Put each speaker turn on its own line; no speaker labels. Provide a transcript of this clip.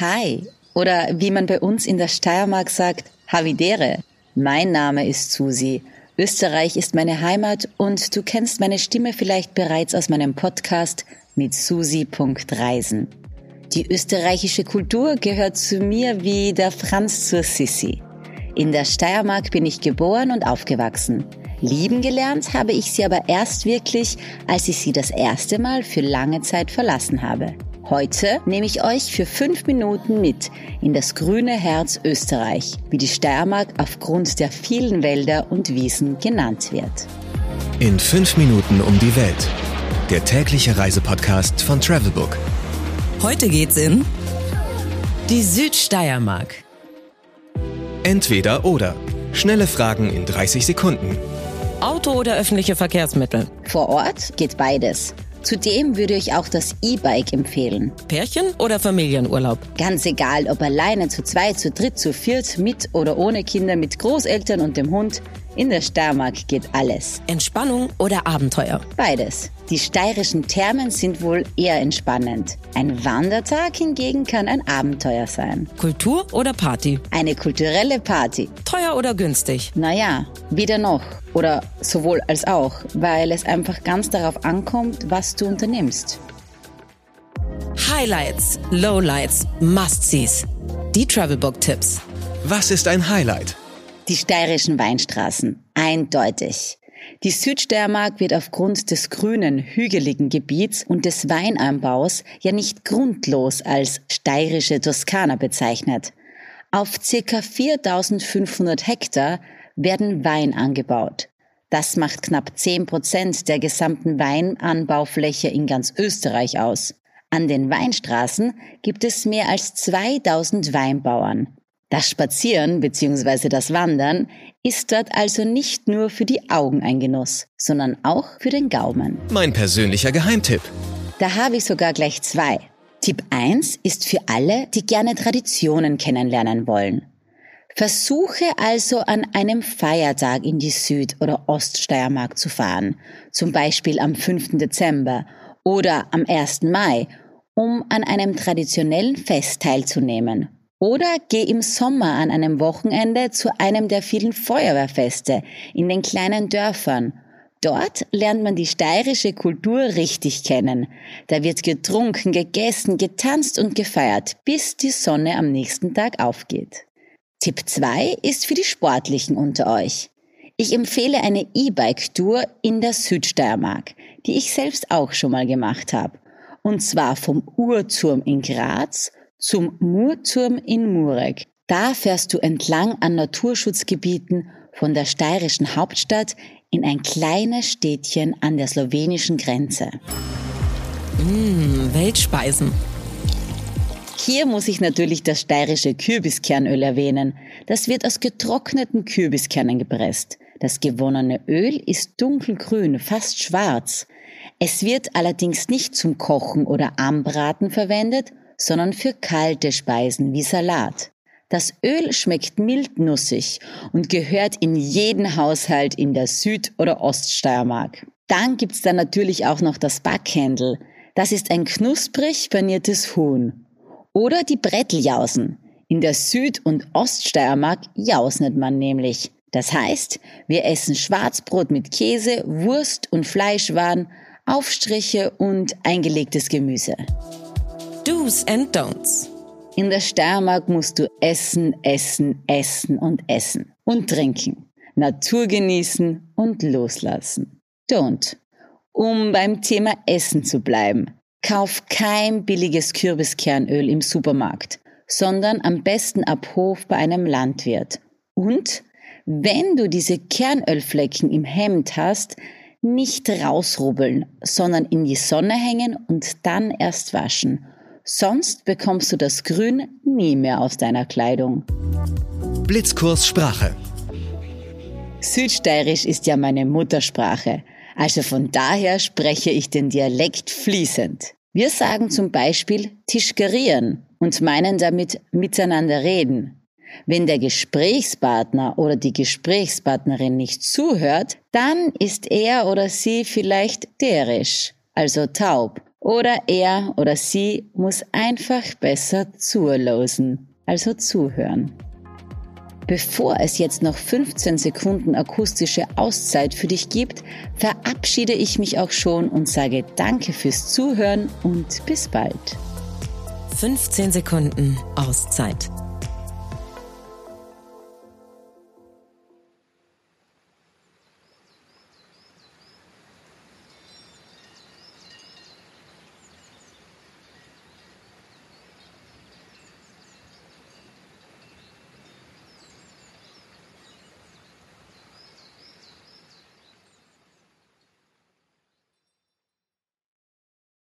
Hi oder wie man bei uns in der Steiermark sagt, Havidere. Mein Name ist Susi. Österreich ist meine Heimat und du kennst meine Stimme vielleicht bereits aus meinem Podcast mit Susi.reisen. Die österreichische Kultur gehört zu mir wie der Franz zur Sissi. In der Steiermark bin ich geboren und aufgewachsen. Lieben gelernt habe ich sie aber erst wirklich, als ich sie das erste Mal für lange Zeit verlassen habe. Heute nehme ich euch für fünf Minuten mit in das grüne Herz Österreich, wie die Steiermark aufgrund der vielen Wälder und Wiesen genannt wird.
In fünf Minuten um die Welt. Der tägliche Reisepodcast von Travelbook.
Heute geht's in die Südsteiermark.
Entweder oder. Schnelle Fragen in 30 Sekunden.
Auto oder öffentliche Verkehrsmittel?
Vor Ort geht beides. Zudem würde ich auch das E-Bike empfehlen.
Pärchen oder Familienurlaub?
Ganz egal, ob alleine, zu zweit, zu dritt, zu viert, mit oder ohne Kinder, mit Großeltern und dem Hund. In der Steiermark geht alles.
Entspannung oder Abenteuer?
Beides. Die steirischen Thermen sind wohl eher entspannend. Ein Wandertag hingegen kann ein Abenteuer sein.
Kultur oder Party?
Eine kulturelle Party.
Teuer oder günstig?
Naja, weder noch. Oder sowohl als auch, weil es einfach ganz darauf ankommt, was du unternimmst.
Highlights, Lowlights, Must-Sees. Die Travelbook-Tipps.
Was ist ein Highlight?
Die steirischen Weinstraßen. Eindeutig. Die Südsteiermark wird aufgrund des grünen, hügeligen Gebiets und des Weinanbaus ja nicht grundlos als steirische Toskana bezeichnet. Auf circa 4500 Hektar werden Wein angebaut. Das macht knapp 10 Prozent der gesamten Weinanbaufläche in ganz Österreich aus. An den Weinstraßen gibt es mehr als 2000 Weinbauern. Das Spazieren bzw. das Wandern ist dort also nicht nur für die Augen ein Genuss, sondern auch für den Gaumen.
Mein persönlicher Geheimtipp.
Da habe ich sogar gleich zwei. Tipp 1 ist für alle, die gerne Traditionen kennenlernen wollen. Versuche also an einem Feiertag in die Süd- oder Oststeiermark zu fahren, zum Beispiel am 5. Dezember oder am 1. Mai, um an einem traditionellen Fest teilzunehmen oder geh im Sommer an einem Wochenende zu einem der vielen Feuerwehrfeste in den kleinen Dörfern. Dort lernt man die steirische Kultur richtig kennen. Da wird getrunken, gegessen, getanzt und gefeiert, bis die Sonne am nächsten Tag aufgeht. Tipp 2 ist für die Sportlichen unter euch. Ich empfehle eine E-Bike-Tour in der Südsteiermark, die ich selbst auch schon mal gemacht habe. Und zwar vom Uhrturm in Graz zum Murturm in Murek. Da fährst du entlang an Naturschutzgebieten von der steirischen Hauptstadt in ein kleines Städtchen an der slowenischen Grenze.
Mmh, Weltspeisen.
Hier muss ich natürlich das steirische Kürbiskernöl erwähnen. Das wird aus getrockneten Kürbiskernen gepresst. Das gewonnene Öl ist dunkelgrün, fast schwarz. Es wird allerdings nicht zum Kochen oder Anbraten verwendet, sondern für kalte Speisen wie Salat. Das Öl schmeckt mild nussig und gehört in jeden Haushalt in der Süd- oder Oststeiermark. Dann gibt's da natürlich auch noch das Backhändel. Das ist ein knusprig paniertes Huhn. Oder die Bretteljausen. In der Süd- und Oststeiermark jausnet man nämlich. Das heißt, wir essen Schwarzbrot mit Käse, Wurst und Fleischwaren, Aufstriche und eingelegtes Gemüse.
Do's and Don'ts.
In der Steiermark musst du essen, essen, essen und essen und trinken. Natur genießen und loslassen. Don't. Um beim Thema Essen zu bleiben. Kauf kein billiges Kürbiskernöl im Supermarkt, sondern am besten ab Hof bei einem Landwirt. Und wenn du diese Kernölflecken im Hemd hast, nicht rausrubbeln, sondern in die Sonne hängen und dann erst waschen Sonst bekommst du das Grün nie mehr aus deiner Kleidung.
Blitzkurs Sprache.
Südsteirisch ist ja meine Muttersprache, also von daher spreche ich den Dialekt fließend. Wir sagen zum Beispiel Tischgerieren und meinen damit miteinander reden. Wenn der Gesprächspartner oder die Gesprächspartnerin nicht zuhört, dann ist er oder sie vielleicht derisch, also taub Oder er oder sie muss einfach besser zulosen, also zuhören. Bevor es jetzt noch 15 Sekunden akustische Auszeit für dich gibt, verabschiede ich mich auch schon und sage Danke fürs Zuhören und bis bald.
15 Sekunden Auszeit